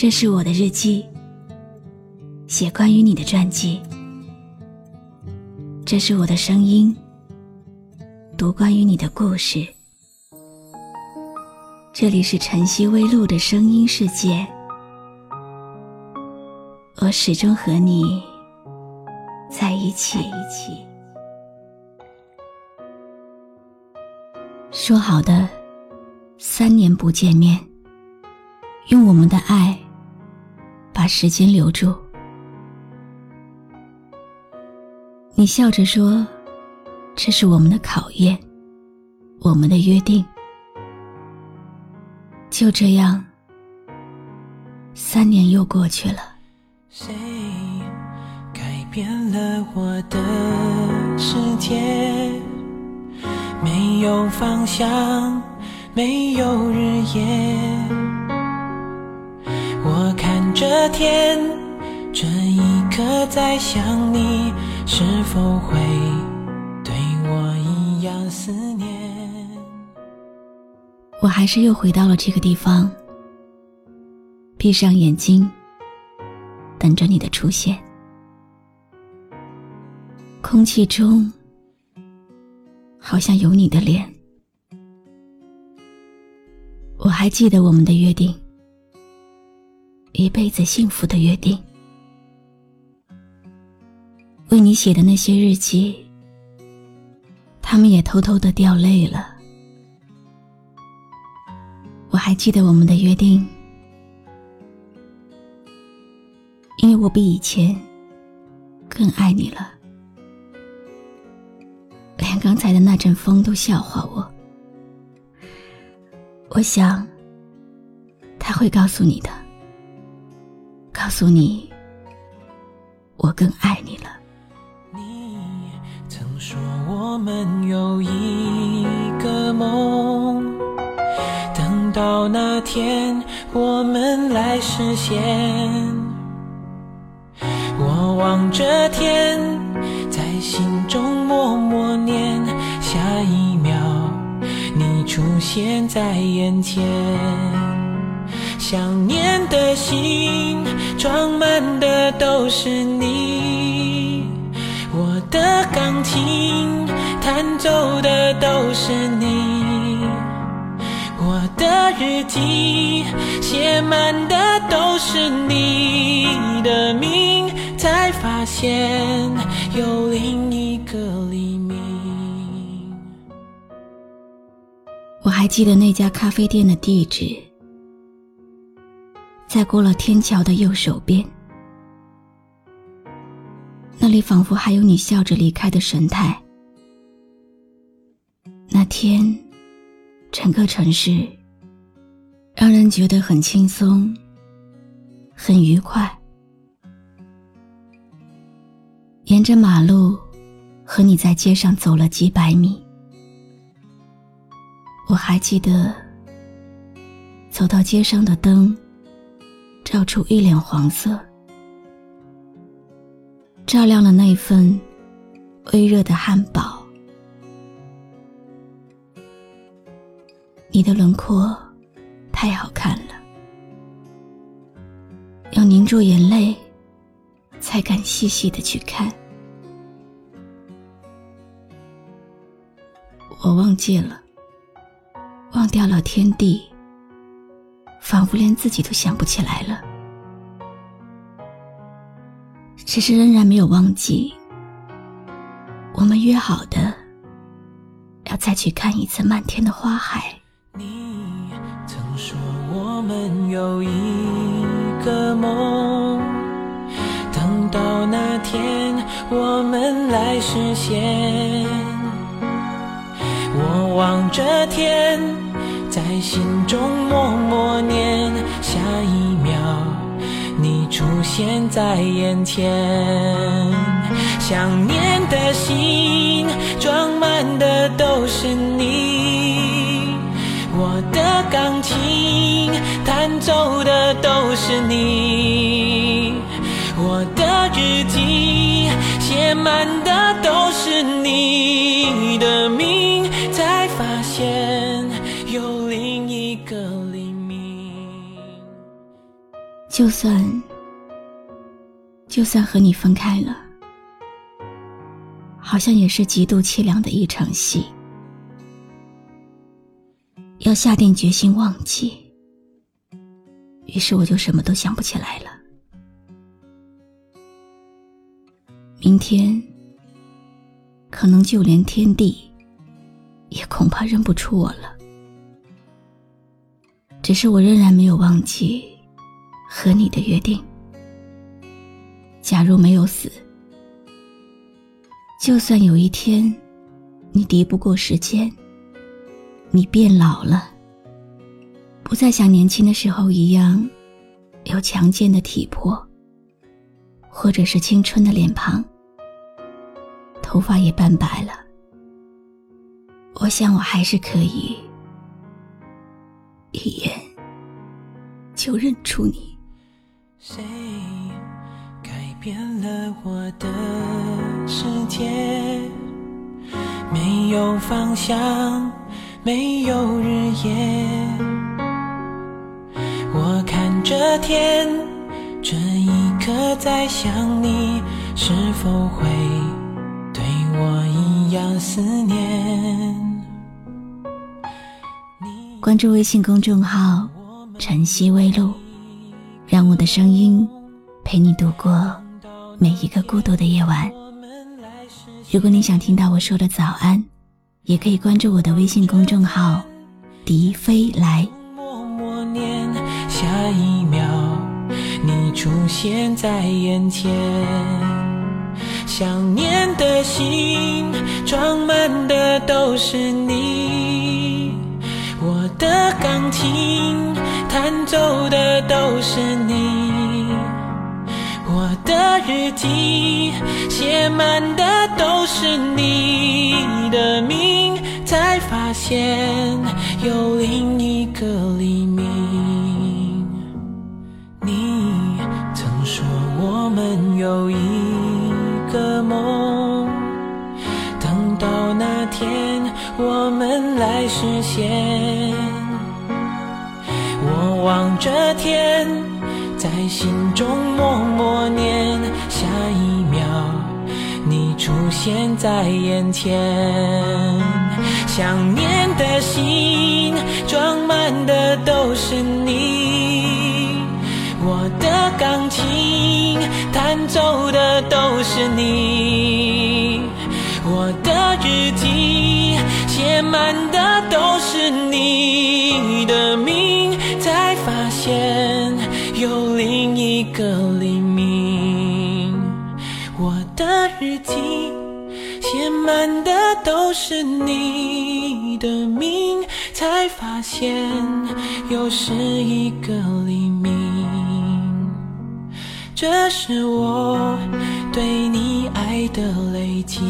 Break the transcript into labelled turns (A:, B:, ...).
A: 这是我的日记，写关于你的传记。这是我的声音，读关于你的故事。这里是晨曦微露的声音世界，我始终和你在一起。说好的三年不见面，用我们的爱把时间留住。你笑着说：“这是我们的考验，我们的约定。”就这样，三年又过去了。
B: 谁改变了我的世界？没有方向，没有日夜。这天，这一刻在想你，是否会对我一样思念？
A: 我还是又回到了这个地方，闭上眼睛，等着你的出现。空气中好像有你的脸。我还记得我们的约定，一辈子幸福的约定。为你写的那些日记，他们也偷偷的掉泪了。我还记得我们的约定，因为我比以前更爱你了，连刚才的那阵风都笑话我。我想，他会告诉你的，告诉你，我更爱你了。
B: 你曾说我们有一个梦。等到那天，我们来实现。我望着天，在心中默默念：下一秒，你出现在眼前。想念的心装满的都是你，我的钢琴弹奏的都是你。我的日记写满的都是你的名，才发现有另一个黎明。
A: 我还记得那家咖啡店的地址，在过了天桥的右手边，那里仿佛还有你笑着离开的神态。那天。整个城市让人觉得很轻松，很愉快。沿着马路，和你在街上走了几百米。我还记得，走到街上的灯，照出一脸黄色，照亮了那份微热的汉堡。你的轮廓太好看了，要凝住眼泪才敢细细的去看。我忘记了，忘掉了天地，仿佛连自己都想不起来了。只是仍然没有忘记，我们约好的，要再去看一次漫天的花海。
B: 你曾说我们有一个梦，等到那天我们来实现。我望着天，在心中默默念：下一秒你出现在眼前，想念的心装满的都是你。我的钢琴弹奏的都是你，我的日记写满的都是你
A: 就算，就算和你分开了，好像也是极度凄凉的一场戏。要下定决心忘记，于是我就什么都想不起来了。明天，可能就连天地，也恐怕认不出我了。只是我仍然没有忘记和你的约定。假如没有死，就算有一天你敌不过时间，你变老了，不再像年轻的时候一样有强健的体魄，或者是青春的脸庞，头发也斑白了，我想我还是可以。一眼就认出你。
B: 谁改变了我的世界？没有方向，没有日夜。我看着天，这一刻在想你，是否会对我一样思念？
A: 关注微信公众号“晨曦微露”，让我的声音陪你度过每一个孤独的夜晚。如果你想听到我说的早安，也可以关注我的微信公众号“笛飞来”。
B: 默默念，下一秒你出现在眼前，想念的心装满的都是你。我的钢琴弹奏的都是你，我的日记写满的都是你的名，才发现有另一个黎明。你曾说我们有一个梦，等到那天我们来实现。望着天，在心中默默念，下一秒你出现在眼前。想念的心装满的都是你，我的钢琴弹奏的都是你，我的日记写满的满的都是你的名，才发现又是一个黎明。这是我对你爱的累积。